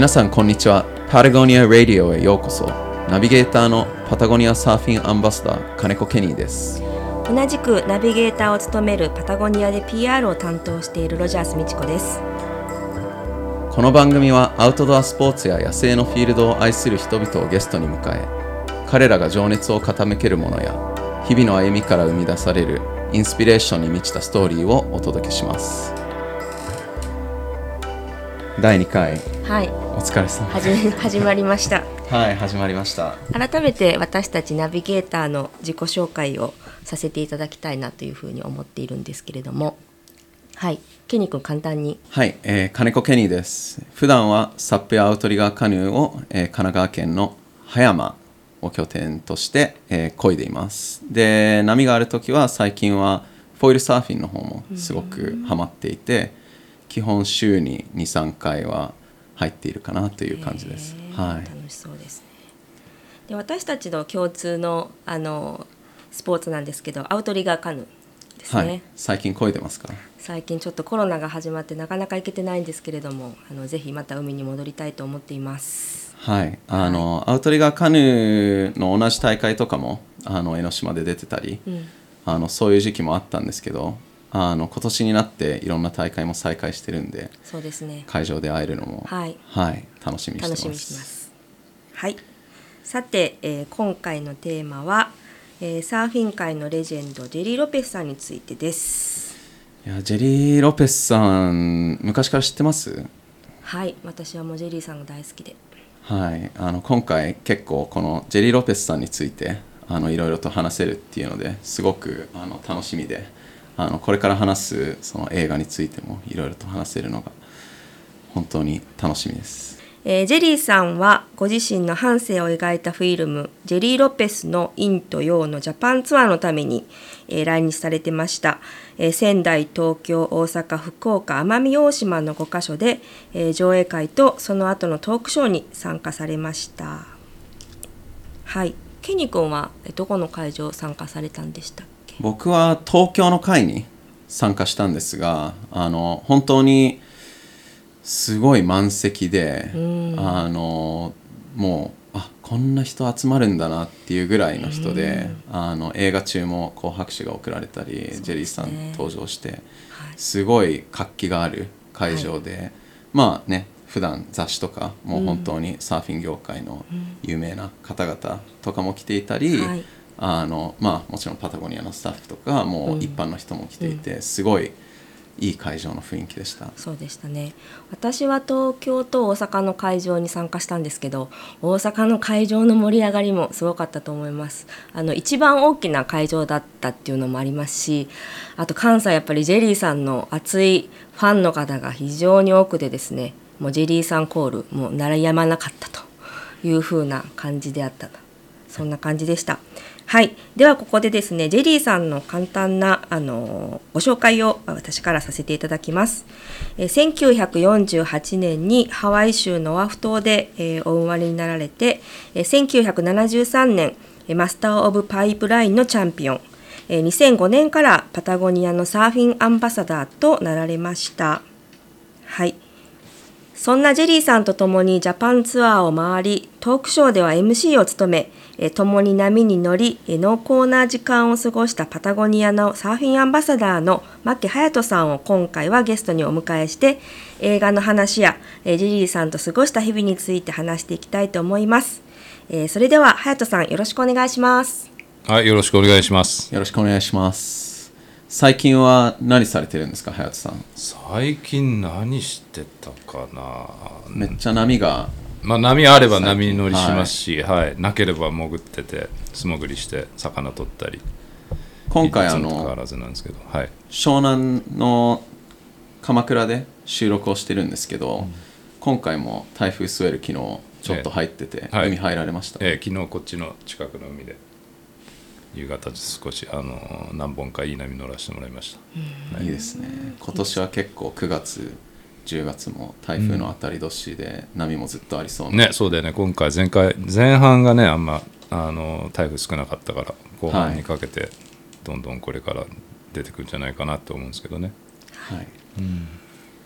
皆さんこんにちは。パタゴニア・ラディオへようこそ。ナビゲーターのパタゴニアサーフィンアンバサダー金子ケニーです。同じくナビゲーターを務めるパタゴニアで PR を担当しているロジャース美智子です。この番組はアウトドアスポーツや野生のフィールドを愛する人々をゲストに迎え彼らが情熱を傾けるものや日々の歩みから生み出されるインスピレーションに満ちたストーリーをお届けします。第2回はい。お疲れ様。はじめ始まりました。はい始まりました。改めて私たちナビゲーターの自己紹介をさせていただきたいなというふうに思っているんですけれども。はい。ケニー君簡単に。はい、えー金子ケニーです。普段はサップやアウトリガーカヌーを、えー神奈川県の葉山を拠点として、えー漕いでいます。で波がある時は最近はフォイルサーフィンの方もすごくハマっていて基本週に23回は入っているかなという感じです。はい。楽しそうですね。で私たちの共通のあのスポーツなんですけどアウトリガーカヌーですね、はい、最近漕いでますか？最近ちょっとコロナが始まってなかなか行けてないんですけれどもあのぜひまた海に戻りたいと思っています。はい、あの、アウトリガーカヌーの同じ大会とかもあの江ノ島で出てたり、うん。あのそういう時期もあったんですけどあの今年になっていろんな大会も再開してるんでそうですね。会場で会えるのも、はい。楽しみにしてます。楽しみにしてます。はい。さて、えー今回のテーマは、えーサーフィン界のレジェンドジェリー・ロペスさんについてです。いやジェリー・ロペスさん昔から知ってます？はい。私はもうジェリーさんが大好きで。はい、あの今回結構このジェリー・ロペスさんについてあのいろいろと話せるっていうのですごくあの楽しみであのこれから話すその映画についてもいろいろと話せるのが本当に楽しみです。えージェリーさんはご自身の半生を描いたフィルム「ジェリー・ロペスの陰と陽」のジャパンツアーのために、えー来日されてました、えー仙台東京大阪福岡奄美大島の5カ所で、えー上映会とその後のトークショーに参加されました。はい。ケニ君はどこの会場参加されたんでしたっけ？僕は東京の会に参加したんですがあの本当にすごい満席で、あのもうあこんな人集まるんだなっていうぐらいの人で、あの映画中もこう拍手が送られたり、ジェリーさん登場して、はい。すごい活気がある会場で、まあね普段雑誌とかもう本当にサーフィン業界の有名な方々とかも来ていたり、はいあのまあもちろんパタゴニアのスタッフとかもう一般の人も来ていて、すごいいい会場の雰囲気でした。そうでしたね。私は東京と大阪の会場に参加したんですけど大阪の会場の盛り上がりもすごかったと思います。あの一番大きな会場だったっていうのもありますしあと関西やっぱりジェリーさんの熱いファンの方が非常に多くてですねもうジェリーさんコールもう鳴りやまなかったという風な感じであった。とそんな感じでした。はい、はいではここでですねジェリーさんの簡単なあのご紹介を私からさせていただきます。えー1948年にハワイ州のオアフ島で、えーお生まれになられて、えー1973年マスター・オブ・パイプラインのチャンピオン、えー2005年からパタゴニアのサーフィンアンバサダーとなられました。はいそんなジェリーさんと共にジャパンツアーを回り、トークショーでは MC を務め、えー共に波に乗り、えー濃厚な時間を過ごしたパタゴニアのサーフィンアンバサダーの牧隼人さんを今回はゲストにお迎えして、映画の話や、えージェリーさんと過ごした日々について話していきたいと思います。えーそれでは隼人さんよろしくお願いします。はい、よろしくお願いします。よろしくお願いします。最近は何されてるんですか、隼人さん？最近何してたかな。めっちゃ波がまあ波あれば波に乗りしますし、はい、なければ潜ってて素潜りして魚取ったり。今回あいつもと変わのらずなんですけど、はい。湘南の鎌倉で収録をしてるんですけど、今回も台風スウェル昨日ちょっと入ってて、えはい。海入られました、えー昨日こっちの近くの海で夕方少しあの何本かいい波乗らせてもらいました。いいですね。今年は結構9月10月も台風の当たり年で波もずっとありそうな、ね、そうだよね。今回前回前半がねあんまあの台風少なかったから後半にかけてどんどんこれから出てくるんじゃないかなと思うんですけどね。はい、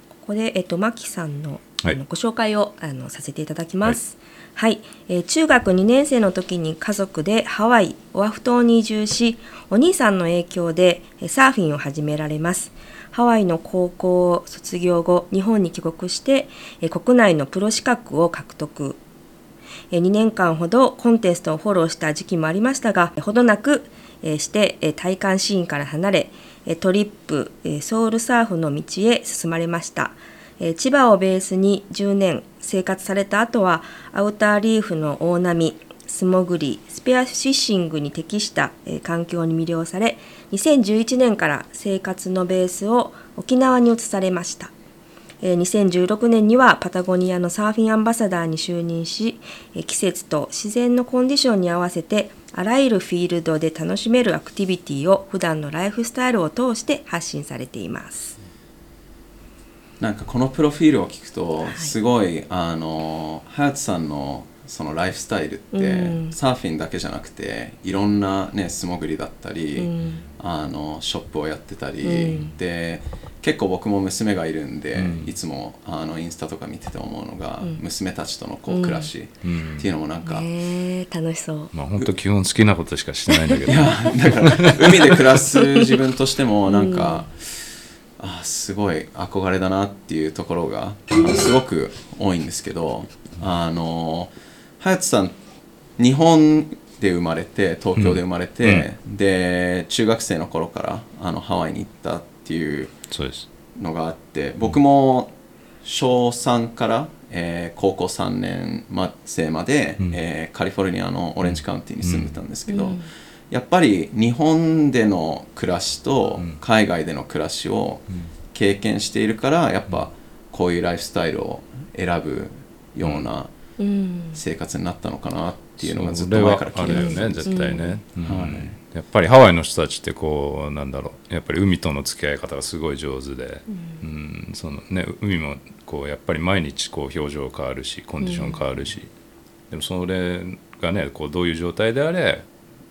ここで、えっと、マキさんのあはいのご紹介をあのさせていただきます。はい、えー中学2年生の時に家族でハワイオアフ島に移住しお兄さんの影響でえーサーフィンを始められますハワイの高校を卒業後日本に帰国してえ国内のプロ資格を獲得。2年間ほどコンテストをフォローした時期もありましたがほどなくして体感シーンから離れトリップソウルサーフの道へ進まれました。千葉をベースに10年生活された後はアウターリーフの大波素潜りスペアフィッシングに適した環境に魅了され2011年から生活のベースを沖縄に移されましたえー2016年にはパタゴニアのサーフィンアンバサダーに就任しえー季節と自然のコンディションに合わせてあらゆるフィールドで楽しめるアクティビティを普段のライフスタイルを通して発信されています。なんかこのプロフィールを聞くといすごい、あのハヤトさんのそのライフスタイルって、うん。サーフィンだけじゃなくていろんなね素潜りだったり、うん。あのショップをやってたり、うん。で結構僕も娘がいるんで、うん。いつもあのインスタとか見てて思うのが、うん。娘たちとのこううん暮らしうん。っていうのもなんか、ねえ楽しそう。まあ本当基本好きなことしかしてないんだけど。いやだから海で暮らす自分としてもなんか、あすごい憧れだなっていうところがあのすごく多いんですけどあの隼人さん日本で生まれて東京で生まれて、で中学生の頃からあのハワイに行ったっていうのがあって僕も小3から、えー高校3年生まで、うん。えーカリフォルニアのオレンジカウンティに住んでたんですけど、うん。やっぱり日本での暮らしとうん。海外での暮らしを経験しているからやっぱこういうライフスタイルを選ぶようなうん。生活になったのかなっていうのがずっと前からる。よね絶対ね、やっぱりハワイの人たちってこうなんだろう。やっぱり海との付き合い方がすごい上手で、うん。そのね、海もこうやっぱり毎日こう表情変わるしコンディション変わるし、でもそれがねこうどういう状態であれ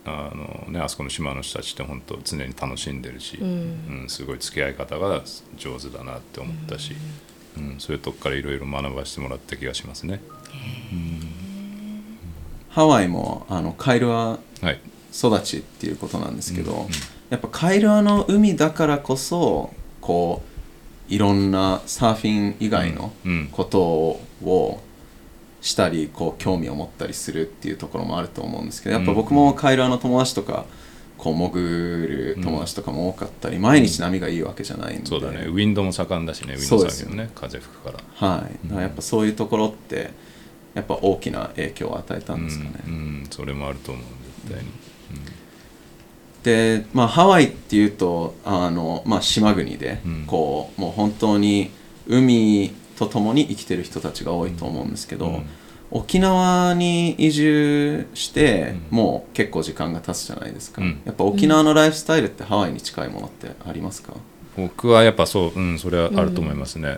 あの、ね、あそこの島の人たちって本当常に楽しんでるし、うん。うん。すごい付き合い方が上手だなって思ったし、うんそういうとこからいろいろ学ばせてもらった気がしますね。ハワイもあのカイルアはい育ちっていうことなんですけど、うんうん。やっぱカイルアの海だからこそこういろんなサーフィン以外のうんことをしたりこう興味を持ったりするっていうところもあると思うんですけどやっぱ僕もカイルアの友達とかこう潜る友達とかも多かったり、毎日波がいいわけじゃないんで、そうだね。ウィンドも盛んだしねウィンドサーフィンもね風吹くから。はい、だからやっぱそういうところってやっぱ大きな影響を与えたんですかね、うんうん。それもあると思う絶対に、で、まあ、ハワイっていうとあの、まあ、島国で、うん。こうもう本当に海と共に生きてる人たちが多いと思うんですけど、うん沖縄に移住して、うん。もう結構時間が経つじゃないですか、うん。やっぱ沖縄のライフスタイルってハワイに近いものってありますか、僕はやっぱそう、うん、それはあると思いますね、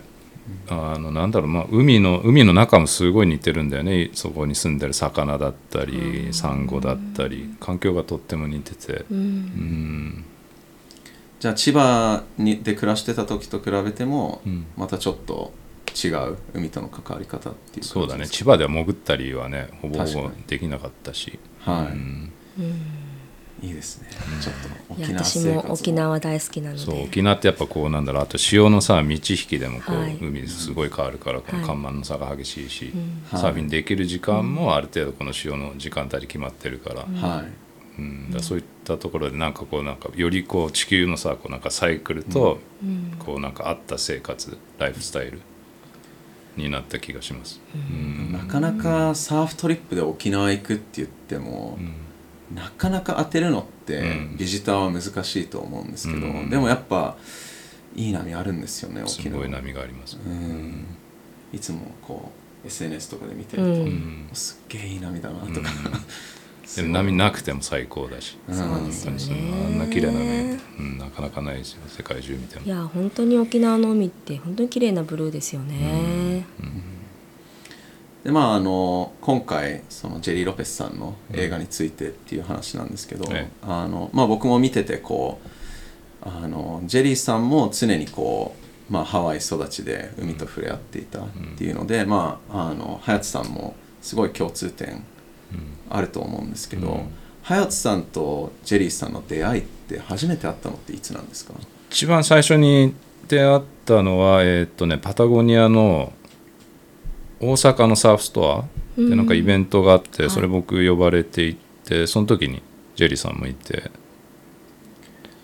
あのなんだろう、まあ、海の海の中もすごい似てるんだよね。そこに住んでる魚だったり、サンゴだったり環境がとっても似てて、う。うんん。じゃあ千葉にで暮らしてた時と比べても、うん。またちょっと違う海との関わり方っていうそうだね。千葉では潜ったりはねほぼほぼできなかったし、かはい、うん。いいですね。ちょっといや沖縄私生活も沖縄大好きなので。そう沖縄ってやっぱこうなんだろう。あと潮のさ満ち引きでもこう、はい。海すごい変わるからこのはい。干満の差が激しいし、ん。サーフィンできる時間もある程度この潮の時間帯で決まってるから,、はい。うん、だからそういったところでなんかこうなんかよりこう地球のさこうなんかサイクルとうん。こうなんか合った生活ライフスタイルになった気がします。うん。なかなかサーフトリップで沖縄行くって言っても、なかなか当てるのってうん。ビジターは難しいと思うんですけど、うん。でもやっぱいい波あるんですよねす沖縄。ごい波があります。うん。いつもこう SNS とかで見てると、うん。うんすっげえいい波だなとか、波なくても最高だし、うんそうですよね。そんなあんな綺麗な海、うん、なかなかないですよ。世界中見ても。い。や本当に沖縄の海って本当に綺麗なブルーですよね。でまああの今回そのジェリー・ロペスさんの映画についてっていう話なんですけど、ええ。あのまあ、僕も見ててこうあのジェリーさんも常にこうまあ、ハワイ育ちで海と触れ合っていたっていうので、まああの隼人さんもすごい共通点あると思うんですけど、うん。隼人さんとジェリーさんの出会いって初めて会ったのっていつなんですか？一番最初に出会ったのは、えーっとね、パタゴニアの大阪のサーフストアでなんかイベントがあって、はい。それ僕呼ばれて行ってその時にジェリーさんもいて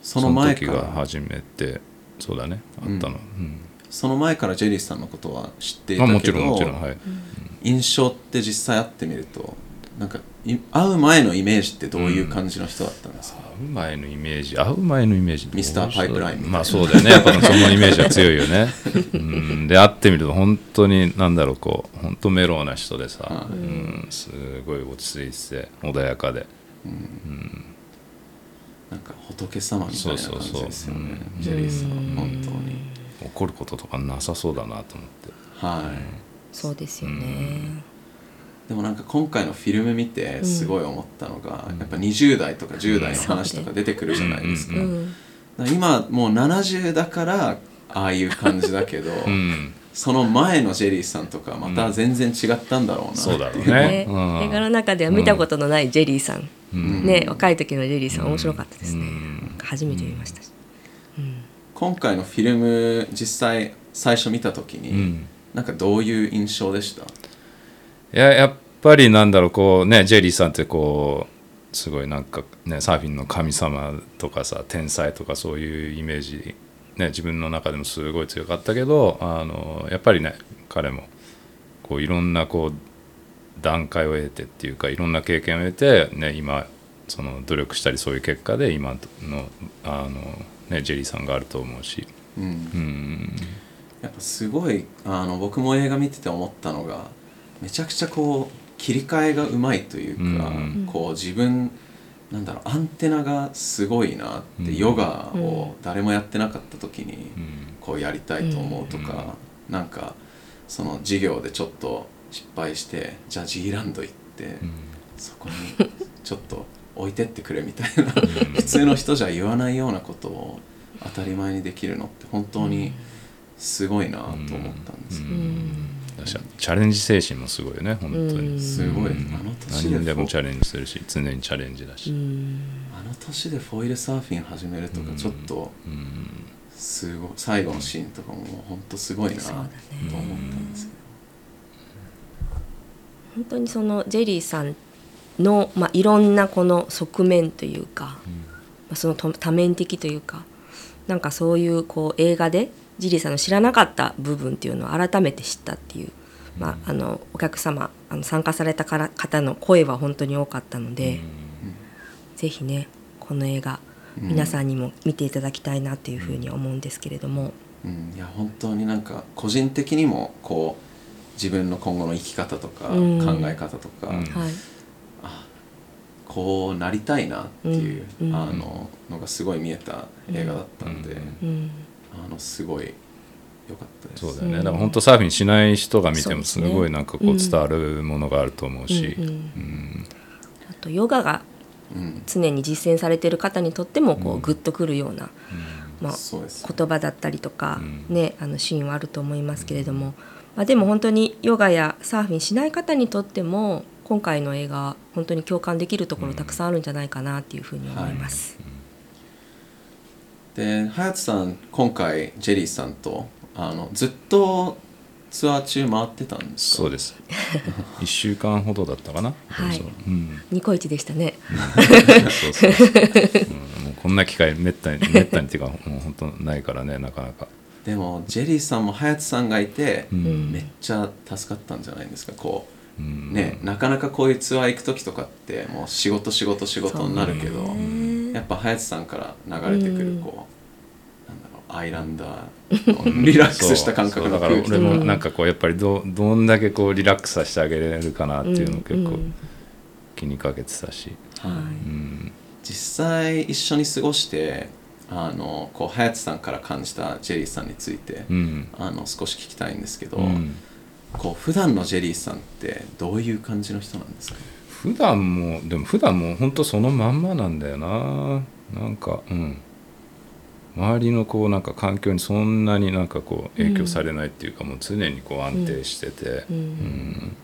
その前時がから初めてそうだねあったの、うん。その前からジェリーさんのことは知っていたまあ、けどもちろんもちろんはい。印象って実際会ってみるとなんかい会う前のイメージってどういう感じの人だったんですか、会う前のイメージ？会う前のイメージミスターパイプラインまあそうだよね。やっぱそのイメージは強いよね。うん。で会ってみると本当になんだろうこう本当メロウな人でさ、はうん、すごい落ち着いてて穏やかで。なんか仏様みたいな感じですよね。そうそうそうジェリーさん本当に。怒ることとかなさそうだなと思って。はい、そうですよね。でもなんか今回のフィルム見てすごい思ったのが、やっぱ20代とか10代の話とか出てくるじゃないですか,、うん。うん、だから今もう70だからああいう感じだけど、うん。その前のジェリーさんとかまた全然違ったんだろうなそうだろうっていね映画の中では見たことのないジェリーさん、うん。ね若い時のジェリーさん面白かったですね、うん。初めて見ましたし、今回のフィルム実際最初見た時に、うん。なんかどういう印象でした？いややっぱりなんだろうこうねジェリーさんってこうすごいなんかねサーフィンの神様とかさ天才とかそういうイメージ、ね、自分の中でもすごい強かったけどあのやっぱりね彼もこういろんなこう段階を得てっていうかいろんな経験を得て、ね、今その努力したりそういう結果で今のあの、ね、ジェリーさんがあると思うし。うんうんやっぱすごいあの僕も映画見てて思ったのがめちゃくちゃこう切り替えがうまいというか、うん。こう自分なんだろうアンテナがすごいなって、うん。ヨガを誰もやってなかった時にうん。こうやりたいと思うとか、なんかその授業でちょっと失敗してじゃあ G ランド行って、うん。そこにちょっと置いてってくれみたいな普通の人じゃ言わないようなことを当たり前にできるのって本当にすごいなと思ったんですよ、だしチャレンジ精神もすごいよね本当に、すごい、うん。あの年で何にでもチャレンジするし常にチャレンジだし、あの年でフォイルサーフィン始めるとかちょっとうんすごい最後のシーンとかも本当すごいなと思ったんですけど、本当にそのジェリーさんの、まあ、いろんなこの側面というか、まあ、そのと多面的というかなんかそういうこう映画でジェリーさんの知らなかった部分っていうのを改めて知ったっていう、まあ、あのお客様あの参加されたから方の声は本当に多かったので、ぜひねこの映画うん。皆さんにも見ていただきたいなというふうに思うんですけれども、うん、いや本当になんか個人的にもこう自分の今後の生き方とか考うん。え方とか、うん。はい、あこうなりたいなっていう、うん。うん。あののがすごい見えた映画だったんで、うんうんあのすごい良かったです。そうだよね、うんだから本当サーフィンしない人が見てもすごいなんかこう伝わるものがあると思うし、うんあとヨガがうん、常に実践されている方にとってもこううん。グッとくるような、まあ。言葉だったりとか、うん。ね、あのシーンはあると思いますけれども、まあ、でも本当にヨガやサーフィンしない方にとっても今回の映画は本当に共感できるところたくさんあるんじゃないかなっていうふうに思います。で隼人さん今回ジェリーさんとあのずっとツアー中回ってたんですか？そうです。1週間ほどだったかな？はい。ニコイチでしたね。そうそうそう、うん、もうこんな機会めったにめったにっていうかもう本当ないからねなかなか、でもジェリーさんも隼人さんがいて、うん。めっちゃ助かったんじゃないですか？こううん。ね、なかなかこういうツアー行く時とかってもう仕事仕事仕事になるけど、ねやっぱ隼人さんから流れてくるうん。こう、なんだろうアイランダーのリラックスした感覚だから俺もなんかこうやっぱりどどんだけこうリラックスさせてあげれるかなっていうのを結構うん気にかけてたし、実際一緒に過ごしてあのこう隼人さんから感じたジェリーさんについて、うん。あの少し聞きたいんですけど、うん。こう普段のジェリーさんってどういう感じの人なんですか？普段もでも普段も本当そのまんまなんだよな。なんかうん。周りのこうなんか環境にそんなになんかこう影響されないっていうか、もう常にこう安定してて、うん。うん。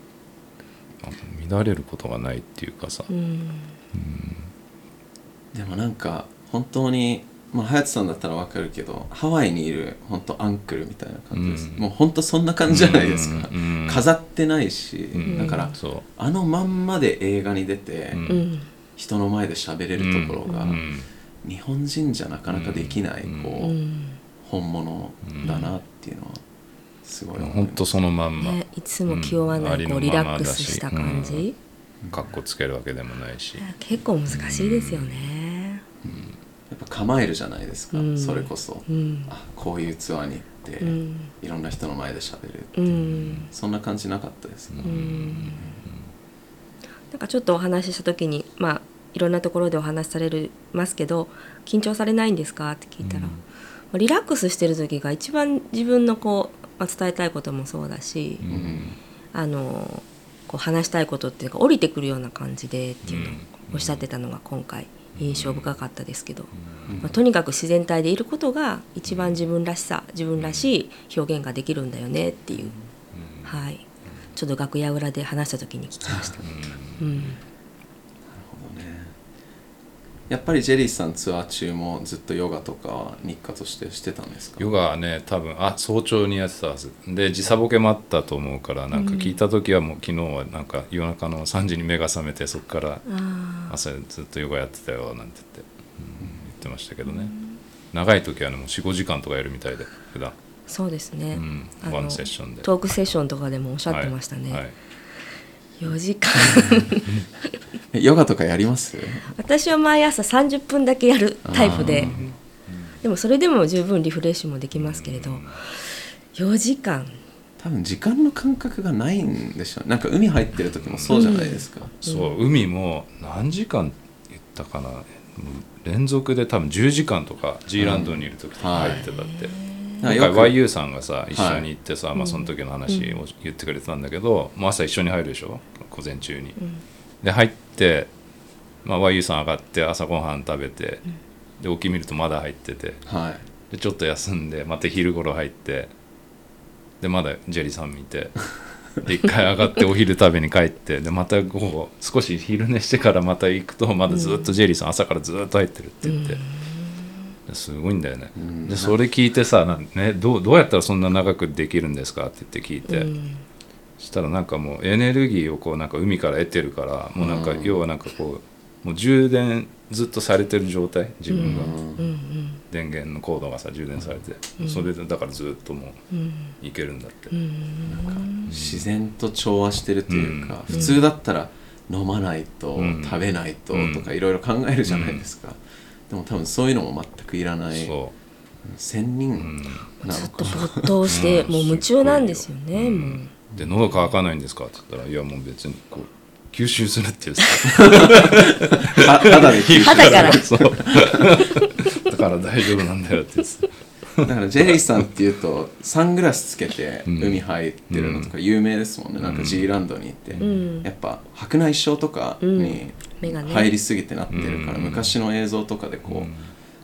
乱れることがないっていうかさ、うん。でもなんか本当にまあ隼人さんだったらわかるけどハワイにいる本当アンクルみたいな感じです、うん。もう本当そんな感じじゃないですか、うんうん飾ってないし、うん。だからそう。あのまんまで映画に出て、人の前で喋れるところが、うん。日本人じゃなかなかできない、うん。こう、うん。本物だなっていうのはすごい思います。本当そのまんま、ね、いつも気負わない、うん。こうリラックスした感じ、かっこつけるわけでもないし、結構難しいですよね。やっぱ構えるじゃないですか、うん。それこそ、うん。あこういうツアーに行って、うん。いろんな人の前で喋るってういう、ん。そんな感じなかったですね、うん。なんかちょっとお話しした時にまあいろんなところでお話しされるますけど緊張されないんですか？って聞いたら、まあリラックスしてる時が一番自分のこう、まあ、伝えたいこともそうだし、うん。あのこう話したいことっていうか降りてくるような感じでっていうのをおっしゃってたのが今回印象深かったですけど、まあ、とにかく自然体でいることが一番自分らしさ自分らしい表現ができるんだよねっていう、はい、ちょっと楽屋裏で話した時に聞きました。うんやっぱりジェリーさんツアー中もずっとヨガとかは日課としてしてたんですか？ヨガはね多分あ早朝にやってたはず。で時差ボケもあったと思うからなんか聞いた時はもう昨日はなんか夜中の3時に目が覚めてそこからあ朝ずっとヨガやってたよなんて言って、うん言ってましたけどね。長い時はねもう45時間とかやるみたいで普段。ーそうですね、うん。あのワンセッションで。トークセッションとかでもおっしゃってましたね、はい。はい4時間。えヨガとかやります？私は毎朝30分だけやるタイプで。でもそれでも十分リフレッシュもできますけれど4時間。多分時間の感覚がないんでしょうなんか海入ってる時もそうじゃないですか、そう海も何時間言ったかな。連続で多分10時間とか G ランドにいる時とか入ってたって、今回なんかよく YU さんがさ一緒に行ってさ、まあ、その時の話を言ってくれてたんだけど、もう朝一緒に入るでしょ？午前中に。で入って、まあ、YU さん上がって朝ごはん食べて、で起き見るとまだ入っててはい。でちょっと休んでまた昼頃入ってでまだジェリーさん見て で一回上がってお昼食べに帰ってでまた午後少し昼寝してからまた行くとまだずっとジェリーさん朝からずっと入ってるって言って。ですごいんだよね、ん。でそれ聞いてさなん、ね、どうどうやったらそんな長くできるんですか？って言って聞いて、うん。そしたらなんかもうエネルギーをこうなんか海から得てるからもうなんかうん。要はなんかこうもう充電ずっとされてる状態？自分が、うん。うん電源のコードがさ充電されて、それでだからずっともういけるんだって、うん。自然と調和してるというか、うん。普通だったら飲まないと、うん。食べないとうん。とかいろいろ考えるじゃないですか、でも多分そういうのも全くいらないそ仙う、う人ん、なのか、ずっと没頭して、うん。もう夢中なんですよね、うん。もう。で喉乾かないんですかって言ったらいやもう別にこう吸収するっていうさ。は肌で吸収肌から。そう。だから大丈夫なんだよって言ってた。だからジェリーさんっていうとサングラスつけてうん。海入ってるのとか有名ですもんね、なんか G ランドに行って、ん。やっぱ白内障とかに目がね入りすぎてなってるから、うん。昔の映像とかでこう、うん。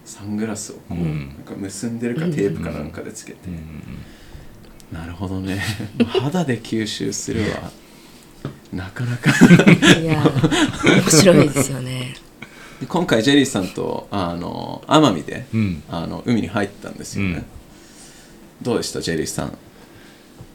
サングラスをこう、うん。なんか結んでるかテープかなんかでつけて、なるほどね。肌で吸収するはなかなか。いや面白いですよね。で今回ジェリーさんとあの奄美で、うん。あの海に入ったんですよね、うん。どうでしたジェリーさん？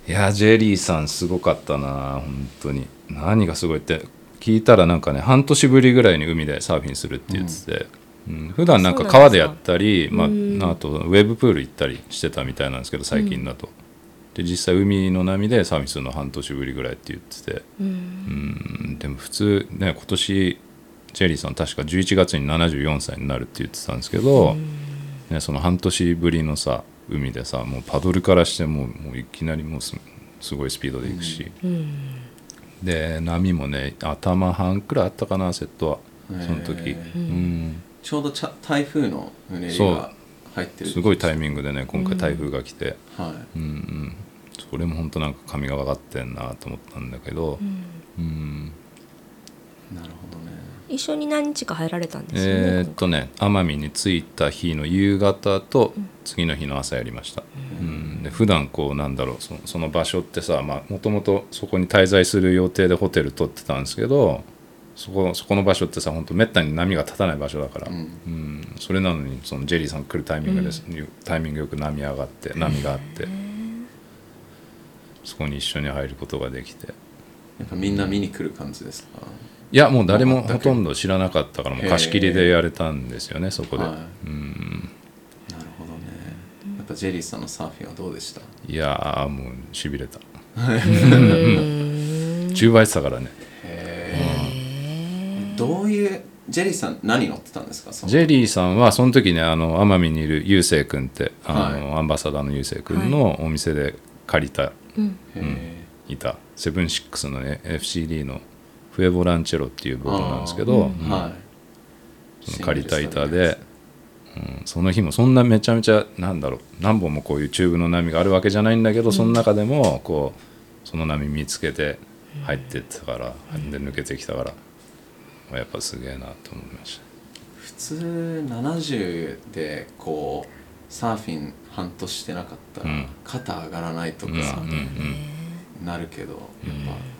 いやジェリーさんすごかったな本当に。何がすごいって聞いたらなんかね半年ぶりぐらいに海でサーフィンするって言ってて、うん。普段なんか川でやったりまあ、あとウェブプール行ったりしてたみたいなんですけど最近だと、で実際海の波でサーフィンするの半年ぶりぐらいって言ってて、うん。うん。でも普通ね今年ジェリーさん確か11月に74歳になるって言ってたんですけど、ね、その半年ぶりのさ海でさもうパドルからしてもうもういきなりもうすすごいスピードで行くし、うんで波もね頭半くらいあったかなセットは。その時、うん、ちょうどちゃ台風のうねりそうが入ってるすごいタイミングでね今回台風が来て、はい。うんうん、それも本当なんか神がかってんなと思ったんだけど、うん。なるほ一緒に何日か入られたんですよね、えーっとね奄美に着いた日の夕方と次の日の朝やりました、うん、で普段こうなんだろうそのその場所ってさもともとそこに滞在する予定でホテル取ってたんですけどそこそこの場所ってさ本当めったに波が立たない場所だから、うん。うん。それなのにそのジェリーさん来るタイミングです、タイミングよく波上がって波があって。そこに一緒に入ることができて。やっぱみんな見に来る感じですか？いやもう誰もほとんど知らなかったからもう貸し切りでやれたんですよねそこで、はい。うん。なるほどね。やっぱジェリーさんのサーフィンはどうでした？いやーもうしびれた。うー。ん10倍したからね。どういうジェリーさん何乗ってたんですか？そのジェリーさんはその時ねあの奄美にいるゆうせい君ってあの、はアンバサダーのゆうせい君のお店で借りた、へいたセブンシックスのね FCD のフエボランチェロっていうボードなんですけど、ーはい。その借りた板で、うん、その日もそんなめちゃめちゃなんだろう何本もこういうチューブの波があるわけじゃないんだけど、その中でもこうその波見つけて入ってってたから、で抜けてきたから、やっぱすげえなと思いました。普通70でこうサーフィン半年してなかったら、うん。肩上がらないとかうんうんなるけど、やっぱ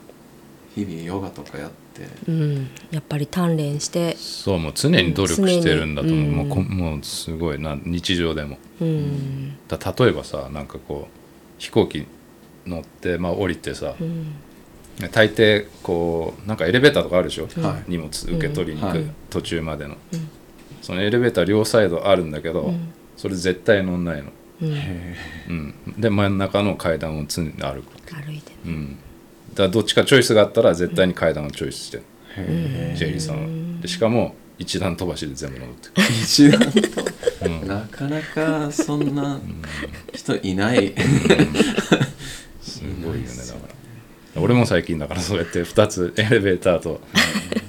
日々ヨガとかやって。うん、やっぱり鍛錬して、そうもう常に努力してるんだと思う,、常に。もうこもうすごいな日常でも。うん。だ例えばさなんかこう飛行機乗って、まあ、降りてさ、うん。大抵こうなんかエレベーターとかあるでしょ、はい。荷物受け取りに行く、はい。途中までの、そのエレベーター両サイドあるんだけど、ん。それ絶対乗んないの、うん、へうん、で真ん中の階段を常に歩く、歩いてうん、だからどっちかチョイスがあったら絶対に階段をチョイスしてジェリーさんは。でしかも一段飛ばしで全部登ってくる。一段と、うん。なかなかそんな人いない、すごいよねだから俺も最近だからそうやって2つエレベーターと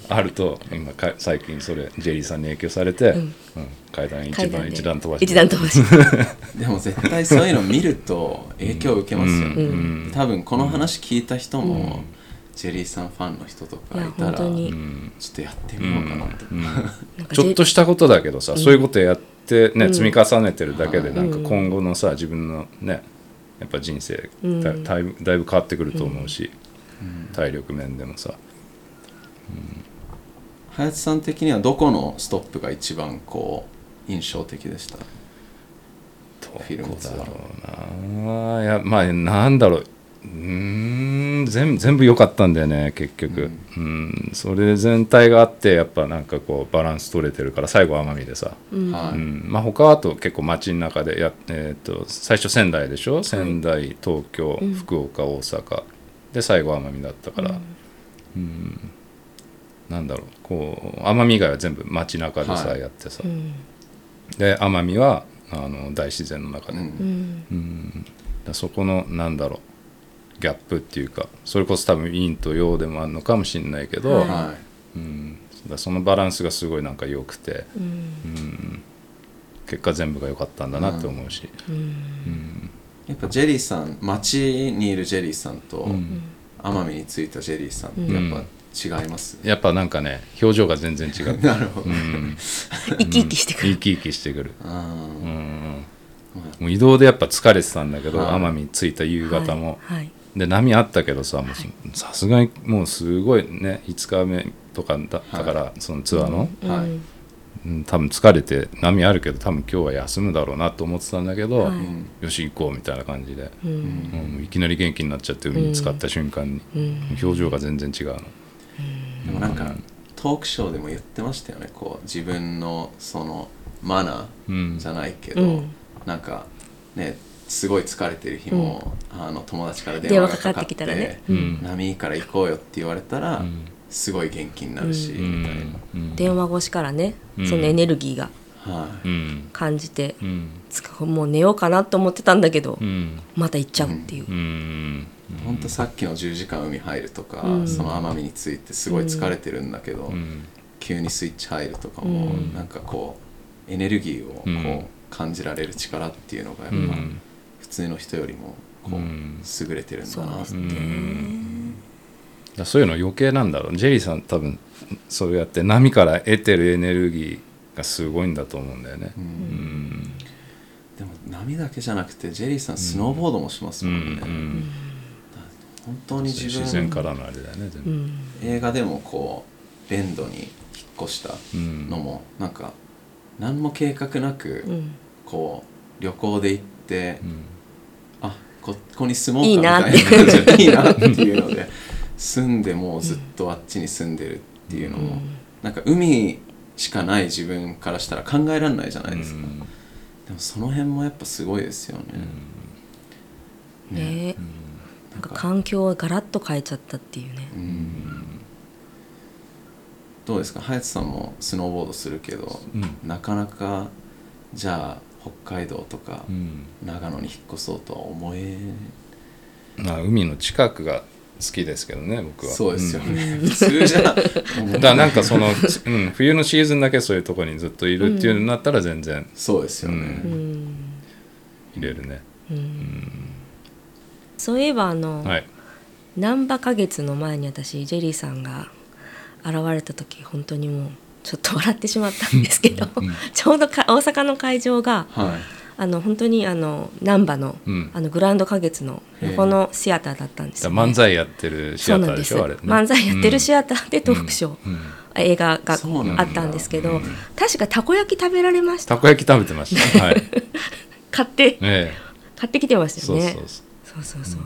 あると今か最近それジェリーさんに影響されて、うん。階段一段で。一段飛ばし。一段飛ばし。でも絶対そういうの見ると影響を受けますよ。ね、うん。多分この話聞いた人も、ジェリーさんファンの人とかいたいや本らちょっとやってみようかなと。か、うん。なんかちょっとしたことだけどさ、そういうことやってね、うん。積み重ねてるだけでうんなん。か今後のさ自分のねやっぱ人生うん。だだいぶだいぶ変わってくると思うし、体力面でもさ。隼人さん的にはどこのストップが一番こう印象的でした？どフィルムツアーこだろうな。いやまあなんだろううーん全全部良かったんだよね結局、うん。それで全体があってやっぱなんかこうバランス取れてるから最後奄美でさ、うん。はい。うんまあ、他はあと結構街の中でや、えー、と最初仙台でしょ？仙台東京、うん。福岡大阪。で最後奄美だったから、うん。なんだろう。こう奄美以外は全部街中でさ、はい。やってさ、うん。で奄美はあの大自然の中で、うん。うん。うんだそこのなんだろうギャップっていうかそれこそ多分陰と陽でもあるのかもしれないけど、はい。はうん、だそのバランスがすごいなんか良くて、うん。うん、結果全部が良かったんだなって思うし、うん。うん。いやっぱジェリーさん街にいるジェリーさんと、うん。奄美に着いたジェリーさんってやっぱ違います、やっぱなんかね表情が全然違う、なるほど、うん、生き生きしてくる、生き生きしてくる、あうーん、もう移動でやっぱ疲れてたんだけど、はい。奄美着いた夕方も、はい。はいで波あったけどさもうさすがにもうすごいね5日目とかだったから、そのツアーの、はい。うん。うん、多分疲れて波あるけど多分今日は休むだろうなと思ってたんだけど、はい。うんよし行こうみたいな感じで、うん。うんいきなり元気になっちゃって海に浸かった瞬間に、うん。表情が全然違うの。でもなんかトークショーでも言ってましたよねこう自分のそのマナうん。ーじゃないけど、うん。なんかねすごい疲れてる日も、あの友達から電電話がかかっててきたらね、波いいから行こうよって言われたら、うんすごい元気になるし、うん。みたいな、うん。電話越しからね、うん。そのエネルギーが感じて、もう寝ようかなと思ってたんだけど、うん。また行っちゃうっていう、うん。ほん。とさっきの10時間海入るとか、うん。その奄美についてすごい疲れてるんだけど、うん。急にスイッチ入るとかも、うん。なんかこうエネルギーをこう、うん。感じられる力っていうのがやっぱ、うん普通の人よりもこう、うん。優れてるんだなって、そういうの余計なんだろう。ジェリーさん多分そうやって波から得てるエネルギーがすごいんだと思うんだよね。うん。でも波だけじゃなくてジェリーさんスノーボードもしますうんもんね、うん。本当に自分自然からのあれだよね全部。うん。映画でもこうレンドに引っ越したうん。のもなんか何も計画なくうん。こう旅行で行って、うん。あこここに住もうかみたいな。感じでいいなっていうので住んでもうずっとあっちに住んでるっていうのも、うん。なんか海しかない自分からしたら考えられないじゃないですか、うん。でもその辺もやっぱすごいですよね、ね。うん。なんか。環境をガラッと変えちゃったっていうね。うん。どうですか？隼人さんもスノーボードするけど、うん。なかなかじゃあ北海道とかうん。長野に引っ越そうとは思えまあ海の近くが好きですけどね僕は。そうですようん。ね、普通じゃだからなんかその、うん、冬のシーズンだけそういうところにずっといるっていうのになったら全然そうですよね、うん。入れるね。そういえばあの、はい。難波花月の前に私ジェリーさんが現れた時本当にもうちょっと笑ってしまったんですけど、ちょうどか大阪の会場がはい。あの本当にあの難波の,、うん。あのグランド花月の横のシアターだったんですよ、ね、漫才やってるシアターでしょあれ、ね。漫才やってるシアターでトークショー、うん。映画があったんですけど、確かたこ焼き食べられました。たこ焼き食べてました。はい。買ってえ買ってきてましえそうたよね。そうそう。そう。そうそう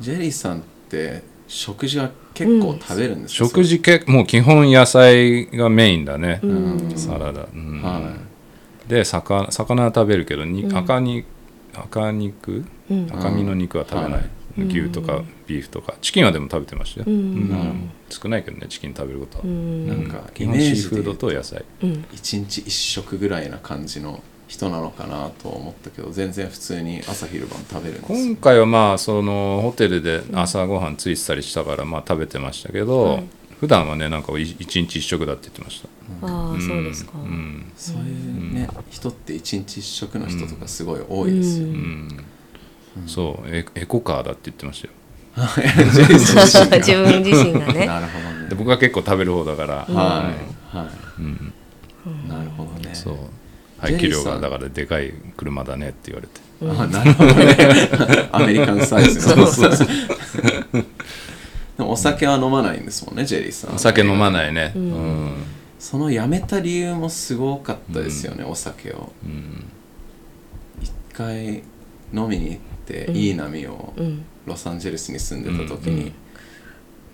ジェリーさんって食事は結構食べるんですか、食事系もう基本野菜がメインだね。うん。サラダ。うん。はで魚魚は食べるけどに、うん。赤に赤肉、うん。赤身の肉は食べない、はい。牛とかビーフとか。チキンはでも食べてましたよ、うん。うん。少ないけどねチキン食べることは、うん。なんか基本イメージシーフードでと野菜。うん。一日一食ぐらいな感じの人なのかなと思ったけど全然普通に朝昼晩食べるんですよ。今回はまあそのホテルで朝ごはんついてたりしたからまあ食べてましたけど、はい。普段はねなんかい一日一食だって言ってました。ああそうですか、うん。そういうね、人って一日一食の人とかすごい多いですよ、ううん。んそうエエコカーだって言ってましたよ。自分自身がね。なるほどね。で僕は結構食べる方だから、はいはい、うん。なるほどね。そう排気量がだからでかい車だねって言われて。あなるほどね。アメリカンサイズ。の でもお酒は飲まないんですもんねジェリーさん。お酒飲まないね。うん。そのやめた理由もすごかったですよね、お酒を。うん。一回飲みに行って、いい波をうん。ロサンゼルスに住んでた時に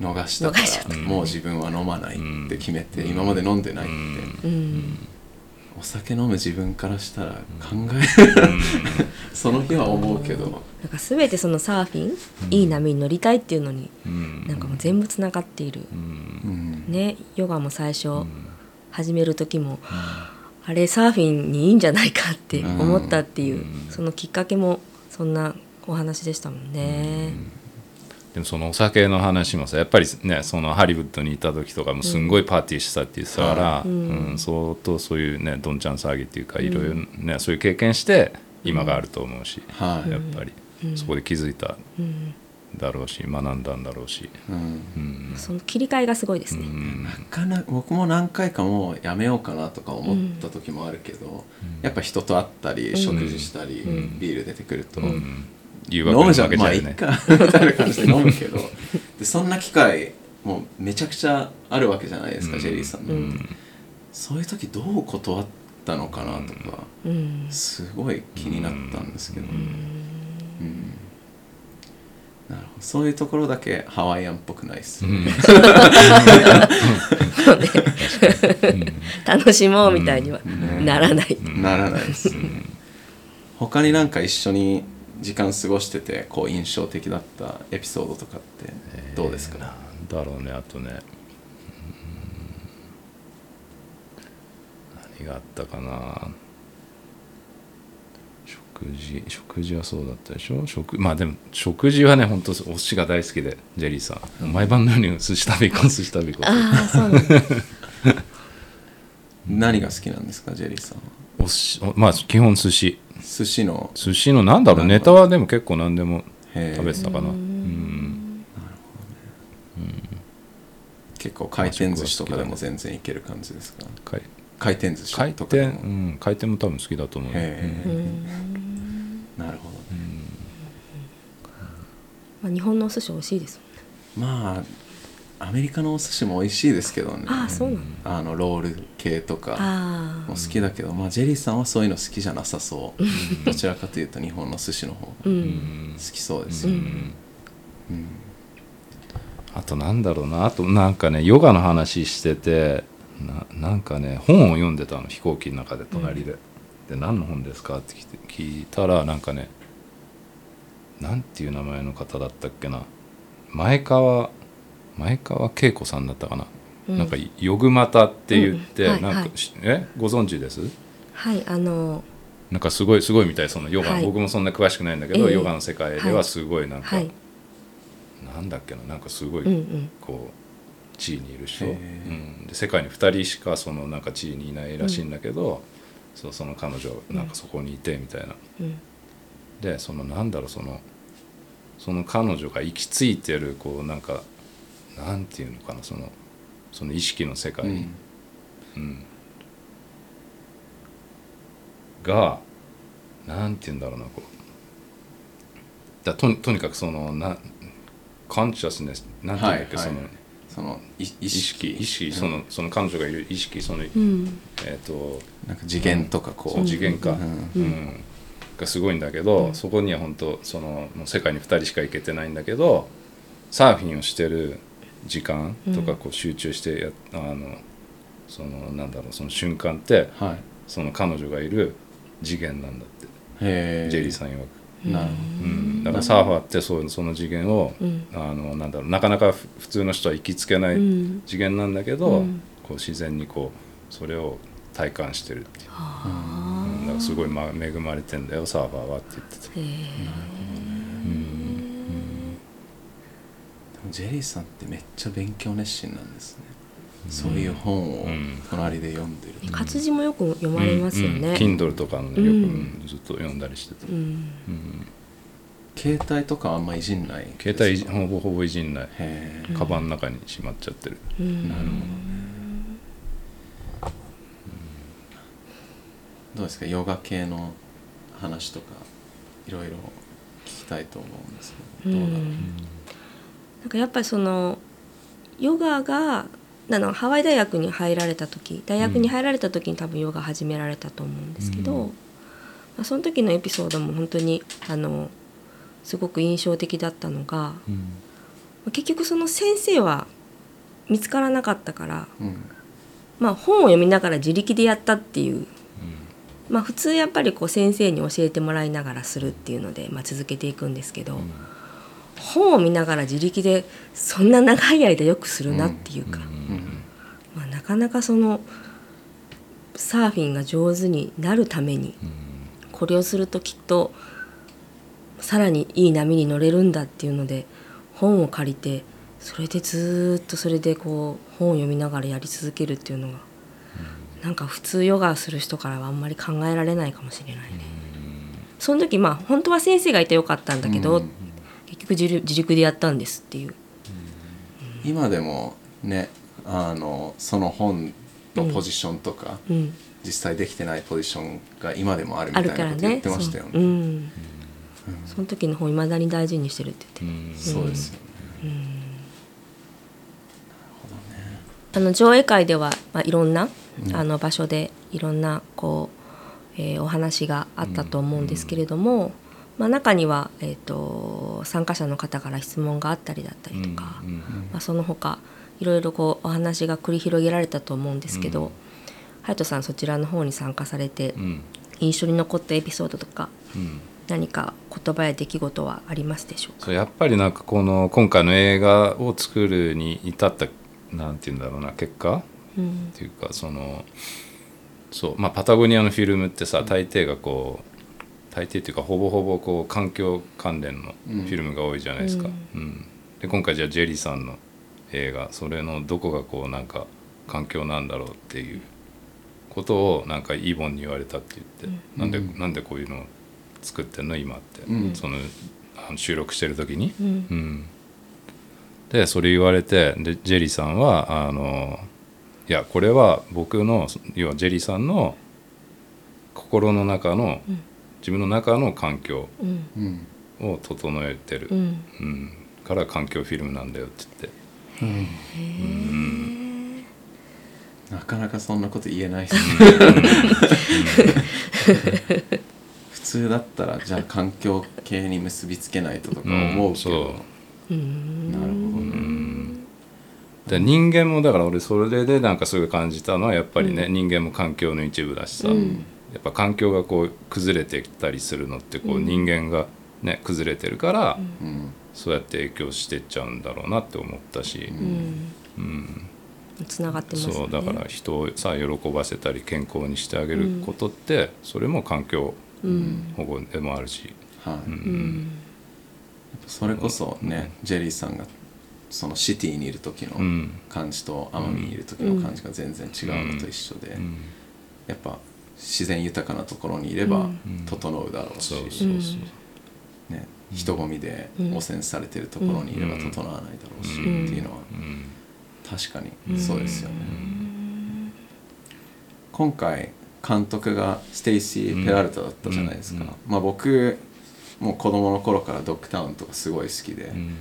逃したから、もう自分は飲まないって決めて、今まで飲んでないって、うんお酒飲む自分からしたら考え、その日は思うけど、なんか全てそのサーフィン、いい波に乗りたいっていうのにうんなんかもう全部つながっている、うん。ねヨガも最初始める時も、あれサーフィンにいいんじゃないかって思ったっていう、そのきっかけもそんなお話でしたもんね。でもそのお酒の話もさやっぱりねそのハリウッドにいた時とかもすんごいパーティーしてたって言ってたから、うん。相当そういうねどんちゃん騒ぎっていうかいろいろねそういう経験して今があると思うし、はい。やっぱり、そこで気づいたうん。だろうし学んだんだろうし、うん。うん。その切り替えがすごいですね。なかなか僕も何回かもうやめようかなとか思った時もあるけど、やっぱ人と会ったり食事したり、ビール出てくると、うん誘飲惑にむじゃんまあい負けちゃうよね、っかみたいな感じで飲むけど。でそんな機会もうめちゃくちゃあるわけじゃないですか、ジェリーさんの、そういう時どう断ったのかなとか、うん。すごい気になったんですけど、うん。なるほど。そういうところだけハワイアンっぽくないです、うん。楽しもうみたいにはならない。ならないです、他になんか一緒に時間過ごしててこう印象的だったエピソードとかってどうですか、なんだろうねあとね、うん。何があったかな。食事食事はそうだったでしょ？食まあでも食事はね本当お寿司が大好きでジェリーさん、毎晩のように寿司食べ行こう寿司食べ行こうああそうなんだ。何が好きなんですかジェリーさんは？おしおまあ基本寿司寿司の。寿司のなんだろうネタはでも結構何でも食べてたかな。うん。結構回転寿司とかでも全然いける感じですか？回回転寿司回転、とかでも。うん、回転も多分好きだと思う、うん。なるほどね。まあ、日本のお寿司美味しいですもんね。まあアメリカのお寿司も美味しいですけどね。ああそうなの？あのロール系とかあも好きだけど、まあ、ジェリーさんはそういうの好きじゃなさそう。どちらかというと日本の寿司の方が好きそうですよ。ね、うん。うん。あとなんだろうな。あとなんかねヨガの話しててななんかね本を読んでたの飛行機の中で隣で、で何の本ですかって聞いて聞いたらなんかねなんていう名前の方だったっけな。前川前川恵子さんだったかな、うん。なんかヨグマタって言って、うんはいなんか、え？ご存知です？はいあのなんかすごいすごいみたいそのヨガ、はい。僕もそんな詳しくないんだけど、ええ。ヨガの世界ではすごいなんか、はい。なんだっけな？なんかすごい、うんうん。こう地位にいる人、へうえん、で世界に2人しかそのなんか地位にいないらしいんだけど、そうその彼女なんかそこにいてみたいな。うん。でそのなんだろうそのその彼女が行き着いてるこうなんかなんていうのかなそのその意識の世界、うん。うん。がなんて言うんだろうなこう。だとにとにかくそのなコンシャスネスなんていうんだっけ、はいはい。そのそのい意意識識意識うん。そのその彼女がいる意識その、うん。えっ、となんか次元とかこう、次元か、うん。うん。がすごいんだけど、うん。そこには本当そのもう世界に2人しか行けてないんだけどサーフィンをしてる時間とかうんこう集中してや、あのそのなんだろうその瞬間ってはい。その彼女がいる次元なんだって、へえ。ジェリーさん曰く、なるほうん、だからサーファーってそうその次元を、うん。あのなんだろうなかなかふ普通の人は行きつけないうん。次元なんだけど、うん。こう自然にこうそれを体感してるっていう。あ。うん。だからすごい、ま、恵まれてんだよサーファーはって言ってた、ーへでもジェリーさんってめっちゃ勉強熱心なんですね、そういう本を隣で読んでる、ね活字もよく読まれますようん。うん。ね Kindle とかのねよく、うん。うんずっと読んだりしてた、うん。うん携帯とかはあんまいじんない？携帯ほぼほぼいじんない。カバンの中にしまっちゃってる、うん。なるほどね。どうですか？ヨガ系の話とかいろいろ聞きたいと思うんですけどどうだろう、なんかやっぱりそのヨガがあのハワイ大学に入られた時大学に入られた時に多分ヨガ始められたと思うんですけど、うん。まあ、その時のエピソードも本当にあのすごく印象的だったのがまあ結局その先生は見つからなかったから、うん。まあ、本を読みながら自力でやったっていう、まあ、普通やっぱりこう先生に教えてもらいながらするっていうので、まあ、続けていくんですけど。本を見ながら自力でそんな長い間よくするなっていうか、うんまあ、なかなかそのサーフィンが上手になるためにこれをするときっとさらにいい波に乗れるんだっていうので本を借りてそれでずーっとそれでこう本を読みながらやり続けるっていうのが、なんか普通ヨガをする人からはあんまり考えられないかもしれないね。その時まあ本当は先生がいてよかったんだけど、うん結局自力でやったんですっていう。今でもねあのその本のポジションとか、うん。実際できてないポジションが今でもあるみあたいなこと言っ。てましたよね。そう。うん。その時の本いまだに大事にしてるって言って。そうですよね、あの上映会では、まあ、いろんな、うん。あの場所でいろんなこう、えーお話があったと思うんですけれども、まあ、中には、えー、と参加者の方から質問があったりだったりとか、まあ、その他いろいろこうお話が繰り広げられたと思うんですけど、うん。隼人さんそちらの方に参加されてうん。印象に残ったエピソードとかうん。何か言葉や出来事はありますでしょうか？そうやっぱりなんかこの今回の映画を作るに至ったなんて言うんだろうな結果？うん。っていうかそのそうまあパタゴニアのフィルムってさ大抵がこう大抵っていうかほぼほぼこう環境関連のフィルムが多いじゃないですか。うん。で今回じゃあジェリーさんの映画それのどこがこうなんか環境なんだろうっていうことをなんかイーボンに言われたって言って、なんでうん。なんでこういうの作ってんの今って、うん。そのあの収録してる時に？うん。うん、でそれ言われてでジェリーさんはあのいやこれは僕の要はジェリーさんの心の中の、うん自分の中の環境うん。うんを整えてる、うん。うん。から環境フィルムなんだよって言って。なかなかそんなこと言えないですね普通だったらじゃあ環境系に結びつけないととか思うけど、うん。なるほどね、で人間もだから俺それでなんかすごい感じたのはやっぱりね、人間も環境の一部だしさ、うんやっぱ環境がこう崩れてきたりするのってこう人間がね崩れてるから、うん。そうやって影響してっちゃうんだろうなって思ったし、うん。うん。つながってますよね。そうだから人をさ喜ばせたり健康にしてあげることって、それも環境うん。保護でもあるし、はい。うん。それこそね、ジェリーさんがそのシティにいる時のうん。感じと奄美にいる時の感じが全然違うのと一緒で、うん。やっぱ自然豊かなところにいればうん。整うだろうし、そうそうそう、ね、人混みでうん。汚染されてるところにいれば整わないだろうし、うん。っていうのはうん。確かにそうですよね、今回監督がステイシー・ペラルタだったじゃないですか、うん。うん。まあ僕もう子供の頃からドッグタウンとかすごい好きで、うん。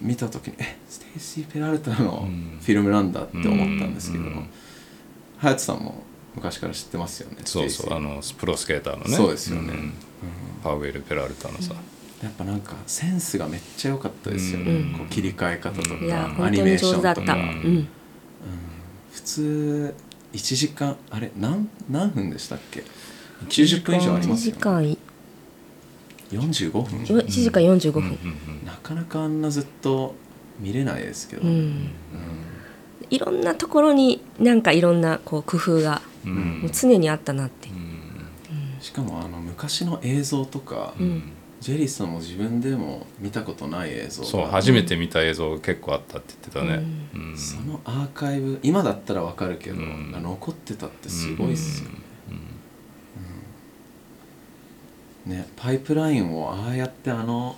見た時にえステイシー・ペラルタのうん。フィルムなんだって思ったんですけどうん。隼人さんも昔から知ってますよねそうそうあのプロスケーターのね。そうですよね。んパウエル・ペラルタのさ、やっぱなんかセンスがめっちゃ良かったですよね、うん。こう切り替え方とか、いやアニメーショ上手だった。ンとか、うん。普通1時間あれ何何分でしたっけ？90分以上あり1ますよ、ね、時間45分。1時間45分。なかなかあんなずっと見れないですけど、うん。いろんなところになんかいろんなこう工夫がうんもう常にあったなって。うん。しかもあの昔の映像とか、うん。ジェリーさんも自分でも見たことない映像が。そう初めて見た映像が結構あったって言ってたね、うん。そのアーカイブ今だったらわかるけど、うん。残ってたってすごいっすよね、ねパイプラインをああやってあの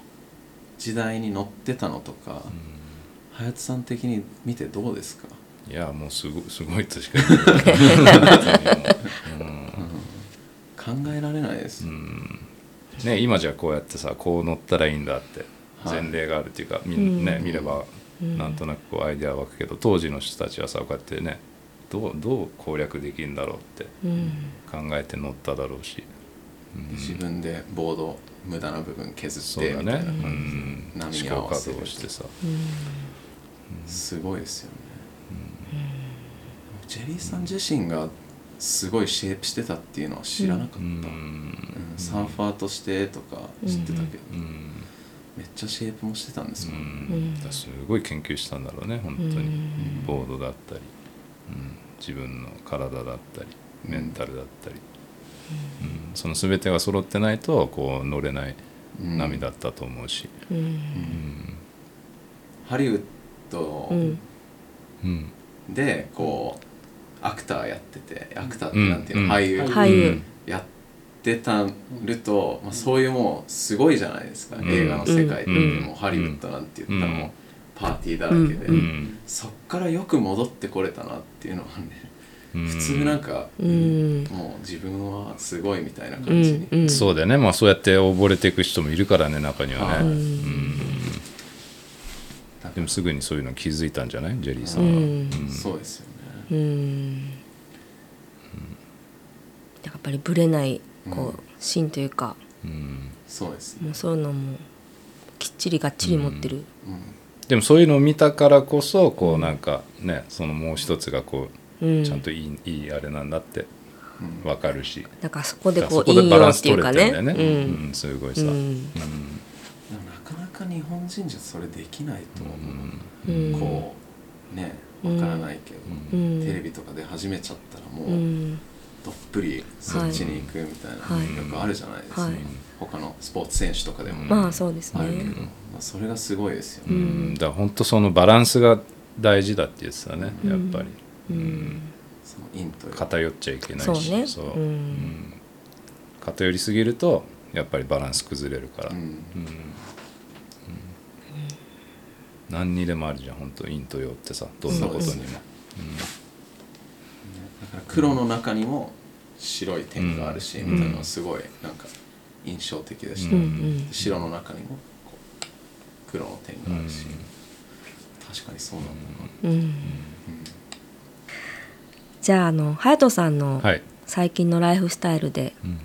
時代に乗ってたのとか隼人さん的に見てどうですか？いやもうすごすごいとしか考えられない。です、ううん。ね、今じゃこうやってさこう乗ったらいいんだってはい。前例があるっていうか、みうん。ね、見ればうん。なんとなくこうアイデア湧くけど当時の人たちはさこうやってねどうどう攻略できるんだろうってうん。考えて乗っただろうし、うん。自分でボード無駄な部分削そうだってみたいなね、う感ん、波に合わせる働してさ、じすごいですよね、ジェリーさん自身がすごいシェイプしてたっていうのは知らなかった、ううん。んサーファーとしてとか知ってたけど、うん。めっちゃシェイプもしてたんですうもん、ん。ん、すごい研究したんだろうね本当に、うん。ボードだったり、うん、自分の体だったりメンタルだったり、うん。その全てが揃ってないとこう乗れないうん。波だったと思うし、うん。うん。ハリウッドうん。うん。でこうアクターやっててアクターってなんていうの、うん。俳優。俳優。やってたると、まあ、そういうもうすごいじゃないですか、うん。映画の世界って、うんもうハリウッドなんて言ったらもううん。パーティーだらけで、そっからよく戻ってこれたなっていうのはね、うん。普通なんか、うん。もう自分はすごいみたいなう感じに、ん。うん。そうだよね。まあそうやって溺れていく人もいるからね中にはね、はいうん。でもすぐにそういうの気づいたんじゃない？ジェリーさんは、うん。うん。そうですよね、うん。やっぱりぶれないこう芯というかうん。そうですね、もうそういうのもきっちりがっちり持ってる。うん。でもそういうのを見たからこそこうなんかねそのもう一つがこううん。ちゃんといい,、いいあれなんだってうん。わかるし。なんかそこでだからこそうこでバランス引用っていうかね。てん。だよね、うんすごいさ、ううん。なかなか日本人じゃそれできないと思う、うん。こうねわからないけど、うん。テレビとかで始めちゃったらもう、うん。どっぷりそっちに行くみたいな、はい。よくあるじゃないですか、はい。他のスポーツ選手とかでも。まあそうですあるけど、ね。まあ、それがすごいですようね、ん。だから本当そのバランスが大事だって言ってたね、うん。やっぱり、うん。そのインという偏っちゃいけないし。そうね。そう。うん。うん。偏りすぎるとやっぱりバランス崩れるから、うん。うん何にでもあるじゃん本当陰と陽ってさどんなことにも、だから黒の中にも白い点があるし、うん。みたいなのがすごいなんか印象的でした、白の中にも黒の点があるし、うん。確かにそうなんだな、うん。じゃああの隼人さんのはい、最近のライフスタイルでうん。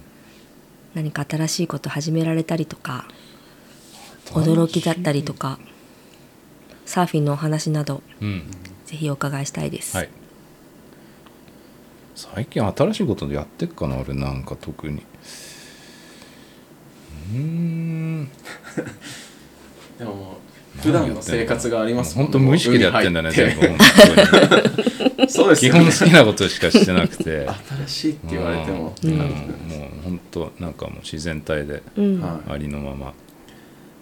何か新しいこと始められたりとか驚きだったりとかサーフィンのお話などうん。ぜひお伺いしたいです。はい。最近新しいことやってっかな俺なんか特に。うーん。でももう普段の生活がありますもん本当無意識でやってんだね海全部 そうですよね。基本好きなことしかしてなくて。新しいって言われても、うん。なん。かもう本当なんかもう自然体でありのまま。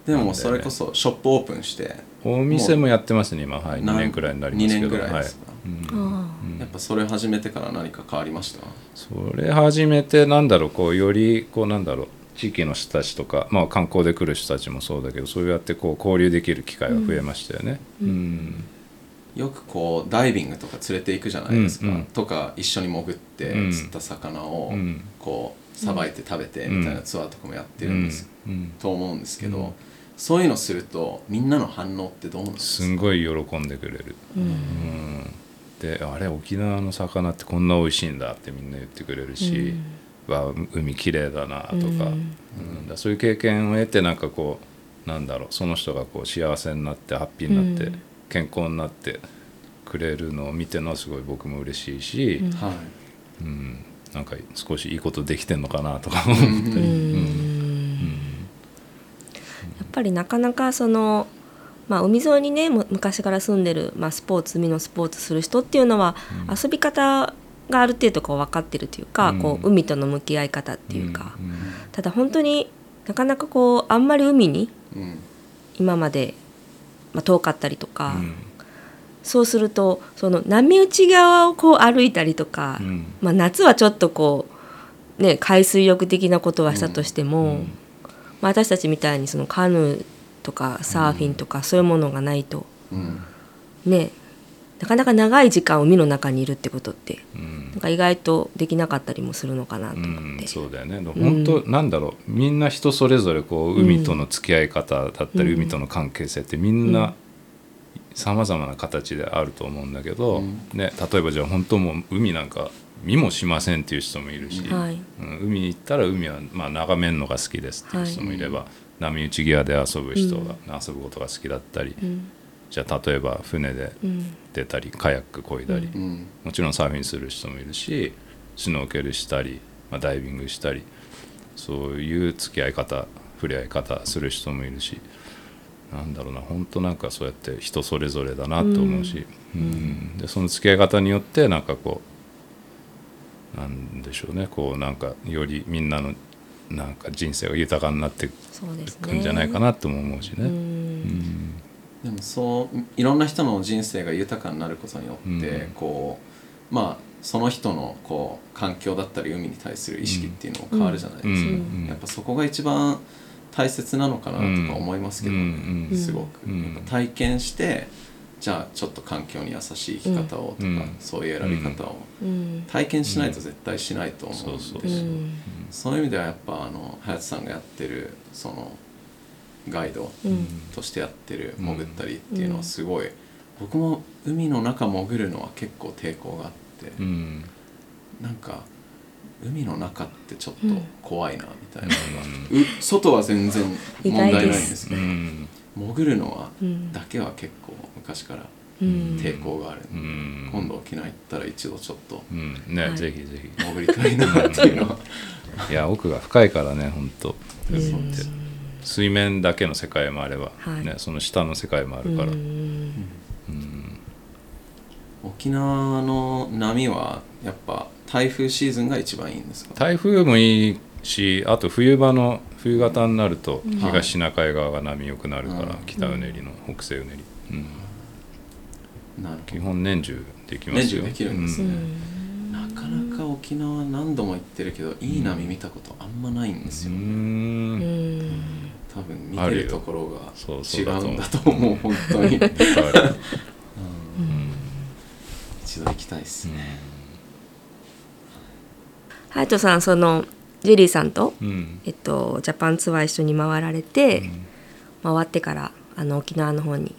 でもそれこそショップオープンしてお店もやってますね今。はい2何年くらいになりますけど。2年ぐらいですか？はい。うん。あやっぱそれ始めてから何か変わりました？それ始めてなんだろうこうよりこうなんだろう地域の人たちとか、まあ、観光で来る人たちもそうだけどそうやってこう交流できる機会が増えましたよね。うん。よくこうダイビングとか連れて行くじゃないですか、うんうん。とか一緒に潜ってうん。釣った魚をうん。こうさばいて食べてみたいなツアーとかもやってるんです、うん。と思うんですけど、うんそういうのするとみんなの反応ってどうなんですか？すんごい喜んでくれる。うん。うん。であれ沖縄の魚ってこんな美味しいんだってみんな言ってくれるし、わ海きれいだなとか,、うん。うん。だそういう経験を得てなんかこうなんだろうその人がこう幸せになってハッピーになって、うん。健康になってくれるのを見てるのはすごい僕も嬉しいし、うん。はい。うん。なんか少しいいことできてんのかなとか思ったり、うんぱりなかなかその、まあ、海沿いにねむ昔から住んでる、まあ、スポーツ海のスポーツする人っていうのは、遊び方がある程度こう分かってるというか、うん。こう海との向き合い方っていうか、うん。ただ本当になかなかこうあんまり海にうん。今まで、まあ、遠かったりとか、うん。そうするとその波打ち側をこう歩いたりとか、うん。まあ、夏はちょっとこう、ね、海水浴的なことはしたとしても、うんまあ、私たちみたいにそのカヌーとかサーフィンとかそういうものがないと。うん。ね。なかなか長い時間海の中にいるってことってうん。なんか意外とできなかったりもするのかなと思って。うん、そうだよね。本当、なんだろう。みんな人それぞれこう海との付き合い方だったり、うん。海との関係性ってみんなさまざまな形であると思うんだけど、うん。ね、例えばじゃあ本当もう海なんか見もしませんっていう人もいるし、はい。うん海に行ったら海はまあ眺めるのが好きですっていう人もいれば、波打ち際で遊ぶ人が、遊ぶことが好きだったり、うん。じゃあ例えば船でうん。出たりカヤック漕いだり、うん。もちろんサーフィンする人もいるしシュノーケルしたり、まあ、ダイビングしたりそういう付き合い方触れ合い方する人もいるしなんだろうな本当なんかそうやって人それぞれだなと思うし、うん。でその付き合い方によってなんかこうなんでしょうね。こうなんかよりみんなのなんか人生が豊かになっていくんじゃないかなとも思うしね。うん。うん。でもそういろんな人の人生が豊かになることによって、うん。こうまあその人のこう環境だったり海に対する意識っていうのも変わるじゃないですか、うん。やっぱそこが一番大切なのかなとか思いますけどね、うん。うん。すごく、うん。やっぱ体験してじゃあちょっと環境に優しい生き方をとか、うん。そういう選び方をうん。体験しないと絶対しないと思うんで、そうそうそうう。んそういう意味ではやっぱあの隼人さんがやってるそのガイドうん。としてやってる潜ったりっていうのはすごい、僕も海の中潜るのは結構抵抗があって、うん。なんか海の中ってちょっと怖いなみたいな、うう外は全然問題ないんですけど、ん潜るのはうん。だけは結構昔からうん。抵抗がある、うん。今度沖縄行ったら一度ちょっとうん。ね、はい。ぜひぜひ。潜りたいなっていうのは。いや奥が深いからね本当水面だけの世界もあれば、はい。ね、その下の世界もあるから、ううんん。沖縄の波はやっぱ台風シーズンが一番いいんですか？台風もいいしあと冬場の冬型になるとうん。東シナ海側が波良くなるから、うん北うねりの北西うねり、うん。な基本年中できますよ。年中できるんですうねなかなか沖縄何度も行ってるけどいい波見たことあんまないんですうよ、うん。ん。多分見てるところがそうそ違うだと思う。うんだと思う本当に。一度行きたいですね、ハヤトさんそのジェリーさんと、うん。えっと、ジャパンツアー一緒に回られて、回ってからあの沖縄の方に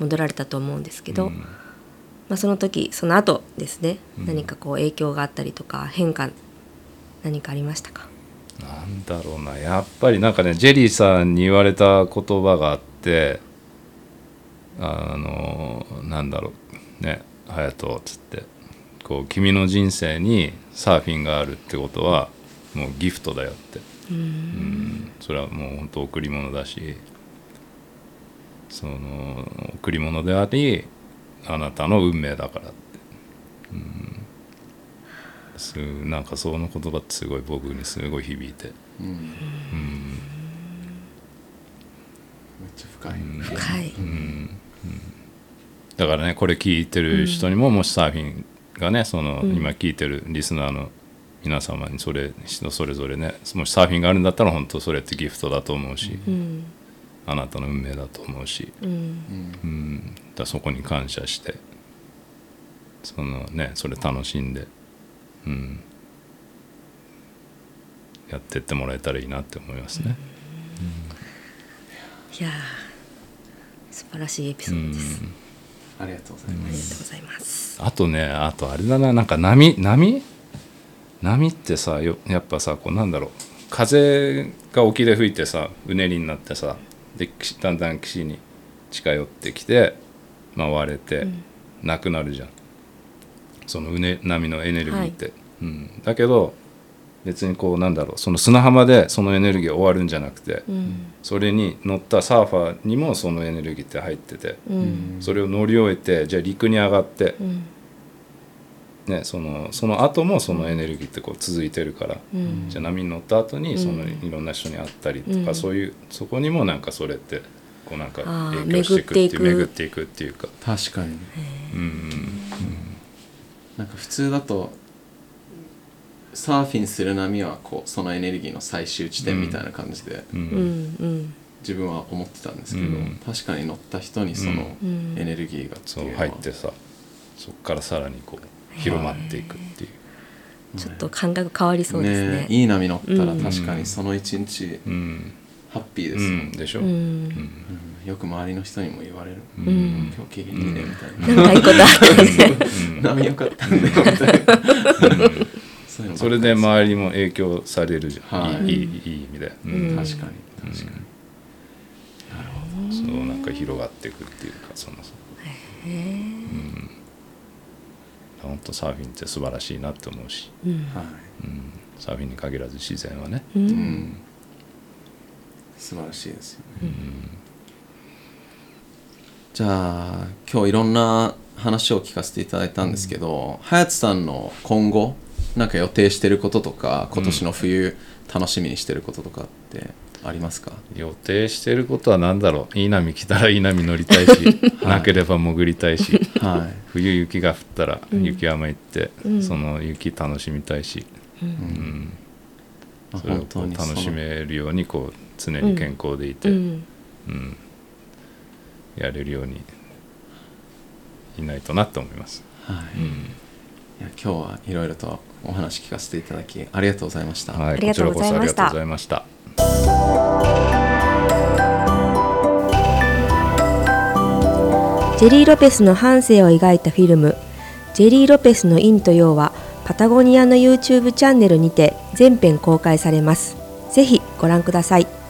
戻られたと思うんですけど、うん。まあ、その時その後ですね、うん。何かこう影響があったりとか変化何かありましたか？なんだろうな。やっぱりなんかねジェリーさんに言われた言葉があってあのなんだろう。ね「隼人」っつってこう「君の人生にサーフィンがあるってことはもうギフトだよ」って。うん。それはもう本当贈り物だしその贈り物でありあなたの運命だからって、うん、すなんかその言葉ってすごい僕にすごい響いて、うん。うんめっちゃ深い、深い、だからねこれ聞いてる人にも、もしサーフィンがねその、今聞いてるリスナーの皆様にそれ人それぞれねもしサーフィンがあるんだったら本当それってギフトだと思うし、うん。あなたの運命だと思うし、うん。うん、だそこに感謝してそのねそれ楽しんで、うん、やってってもらえたらいいなって思いますね。いやー素晴らしいエピソードです、ありがとうございありがます、とうございます。あとねあとあれだななんか波波？波ってさよやっぱさこうなんだろう。風が沖で吹いてさうねりになってさで岸だんだん岸に近寄ってきて回れて、なくなるじゃん。そのうね波のエネルギーって、うん、だけど別にこうなんだろう。その砂浜でそのエネルギーが終わるんじゃなくて、うん。それに乗ったサーファーにもそのエネルギーって入ってて、うん。それを乗り終えてじゃあ陸に上がって、うんね、そのその後もそのエネルギーってこう続いてるから、うん。じゃあ波に乗った後にそのうんいろんな人に会ったりとか、うん。そういうそこにもなんかそれってこうなんか影響していくっていう巡っ巡ってていくっていうか、確かに。うんなんか普通だとサーフィンする波はこうそのエネルギーの最終地点みたいな感じでうんうん。うん自分は思ってたんですけど、うん確かに乗った人にそのうん。エネルギーがってそういうのは入ってさそこからさらにこう広まっていくっていう、ちょっと感覚変わりそうですね。いい波乗ったらうん。確かにその一日うん。ハッピーでうすもん、ん、でしょ、ううん。んうん。よく周りの人にも言われる、うん。ん今日機嫌いいねみたいな、なんかいいことあったね。波良かったんだよみたいな。それで周りにも影響されるじゃん、はい。い、いいいい意味で、うん。うん。確かに。確かに、そうなんか広がっていくっていうかそのうん本当サーフィンって素晴らしいなって思うし、うん。はい。うん、サーフィンに限らず自然はね、ううん。ん素晴らしいですよね、じゃあ今日いろんな話を聞かせていただいたんですけど隼人さんの今後なんか予定してることとか今年の冬楽しみにしてることとかってありますか、予定してることは何だろう。いい波来たらいい波乗りたいし、なければ潜りたいしはい。冬雪が降ったら雪山行って、うん。その雪楽しみたいし、うん。まあそれを本こう楽しめるようにこう常に健康でいて、うん。うん。やれるようにいないとなって思います。はい、いや今日はいろいろとお話聞かせていただきありがとうございました、はい、ありがとうございました。こちらこそありがとうございました。ジェリー・ロペスの半生を描いたフィルム「ジェリー・ロペスの陰と陽」はパタゴニアの YouTube チャンネルにて全編公開されます。ぜひご覧ください。